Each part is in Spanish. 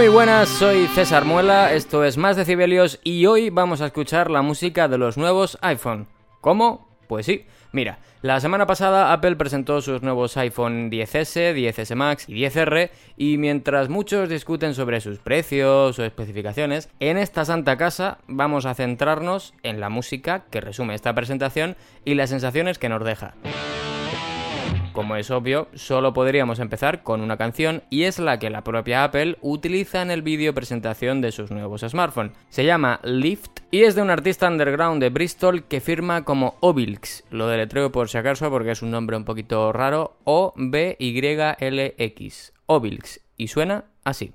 Muy buenas, soy César Muela, esto es Más Decibelios y hoy vamos a escuchar la música de los nuevos iPhone. ¿Cómo? Pues sí. Mira, la semana pasada Apple presentó sus nuevos iPhone 10S, 10S Max y 10R y mientras muchos discuten sobre sus precios o especificaciones, en esta santa casa vamos a centrarnos en la música que resume esta presentación y las sensaciones que nos deja. Como es obvio, solo podríamos empezar con una canción y es la que la propia Apple utiliza en el vídeo presentación de sus nuevos smartphones. Se llama Lift y es de un artista underground de Bristol que firma como Obilx. Lo deletreo por si acaso porque es un nombre un poquito raro. O-B-Y-L-X. Obilx. Y suena así.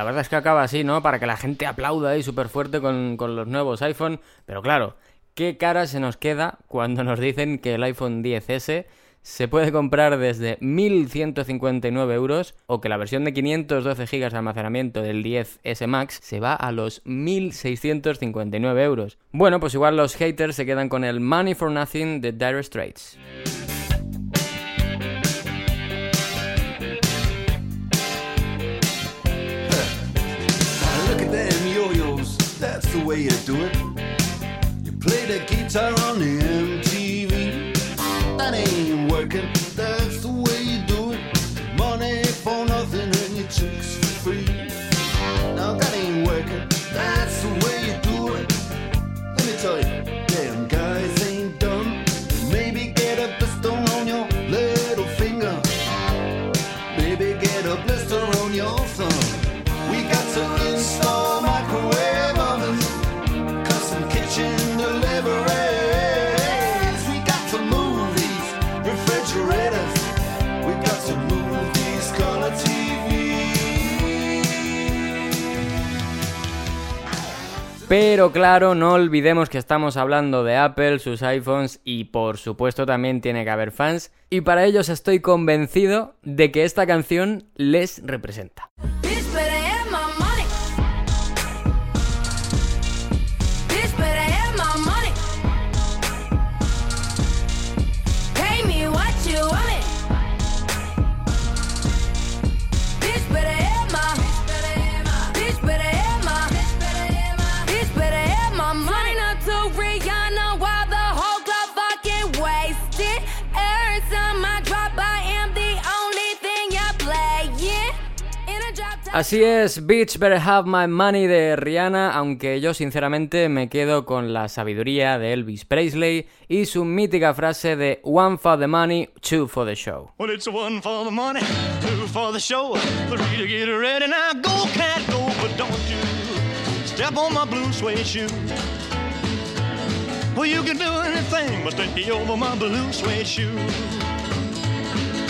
La verdad es que acaba así, ¿no? Para que la gente aplauda ahí súper fuerte con, con los nuevos iPhone. Pero claro, ¿qué cara se nos queda cuando nos dicen que el iPhone 10S se puede comprar desde 1.159 euros o que la versión de 512 GB de almacenamiento del 10S Max se va a los 1.659 euros. Bueno, pues igual los haters se quedan con el Money for Nothing de Dire Straits. Way you do it. You play the guitar on the Pero claro, no olvidemos que estamos hablando de Apple, sus iPhones y por supuesto también tiene que haber fans. Y para ellos estoy convencido de que esta canción les representa. Así es, Bitch Better Have My Money de Rihanna, aunque yo sinceramente me quedo con la sabiduría de Elvis Presley y su mítica frase de One for the money, two for the show. Well, it's one for the money, two for the show. Three to get ready now. Go, cat, go, but don't you step on my blue suede shoe. Well, you can do anything but take over my blue suede shoe.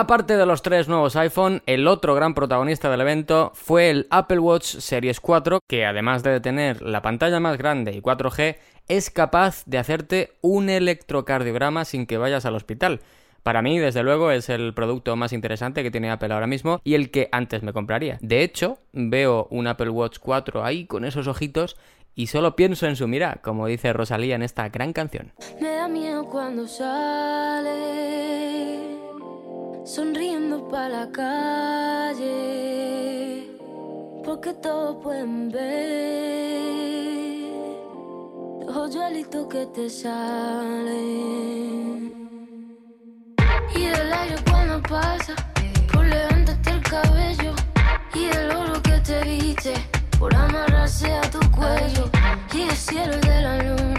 Aparte de los tres nuevos iPhone, el otro gran protagonista del evento fue el Apple Watch Series 4, que además de tener la pantalla más grande y 4G, es capaz de hacerte un electrocardiograma sin que vayas al hospital. Para mí, desde luego, es el producto más interesante que tiene Apple ahora mismo y el que antes me compraría. De hecho, veo un Apple Watch 4 ahí con esos ojitos y solo pienso en su mira, como dice Rosalía en esta gran canción. Me da miedo cuando sonriendo para la calle, porque todos pueden ver los hoyuelitos que te salen. Y el aire cuando pasa, por levantarte el cabello, y el oro que te viste, por amarrarse a tu cuello, y el cielo de la luna,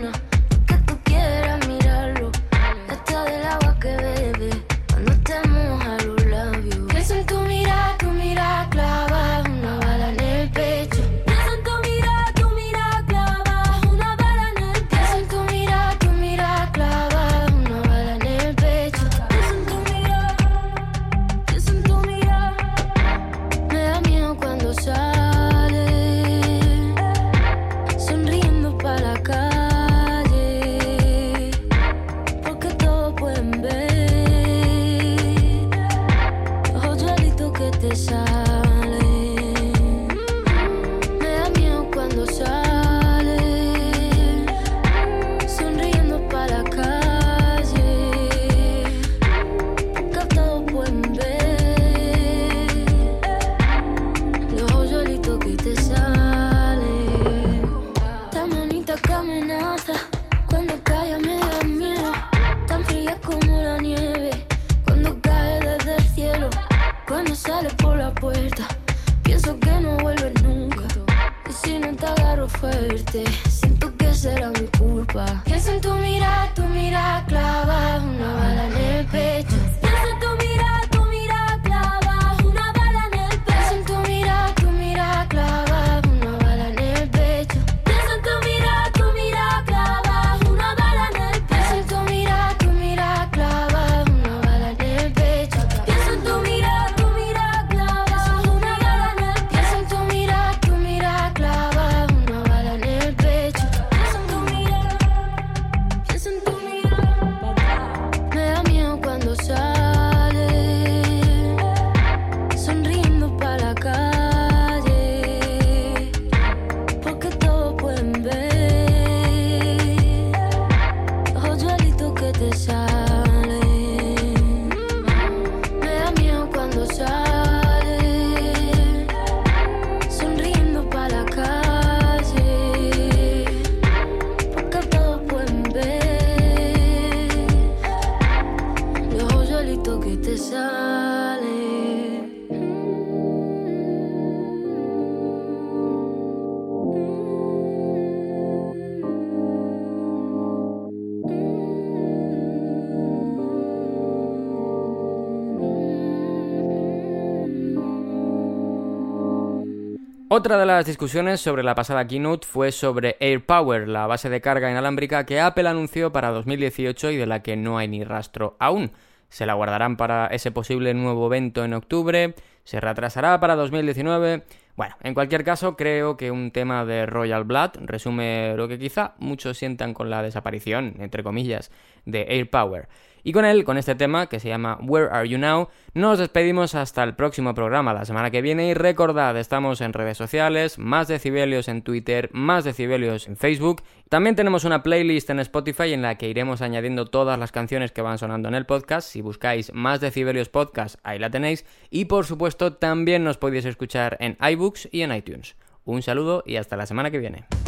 Otra de las discusiones sobre la pasada keynote fue sobre AirPower, la base de carga inalámbrica que Apple anunció para 2018 y de la que no hay ni rastro aún. Se la guardarán para ese posible nuevo evento en octubre, se retrasará para 2019. Bueno, en cualquier caso, creo que un tema de Royal Blood resume lo que quizá muchos sientan con la desaparición, entre comillas, de AirPower. Y con él, con este tema que se llama Where Are You Now, nos despedimos hasta el próximo programa la semana que viene y recordad, estamos en redes sociales, más decibelios en Twitter, más decibelios en Facebook. También tenemos una playlist en Spotify en la que iremos añadiendo todas las canciones que van sonando en el podcast. Si buscáis más decibelios podcast, ahí la tenéis. Y por supuesto, también nos podéis escuchar en iBooks y en iTunes. Un saludo y hasta la semana que viene.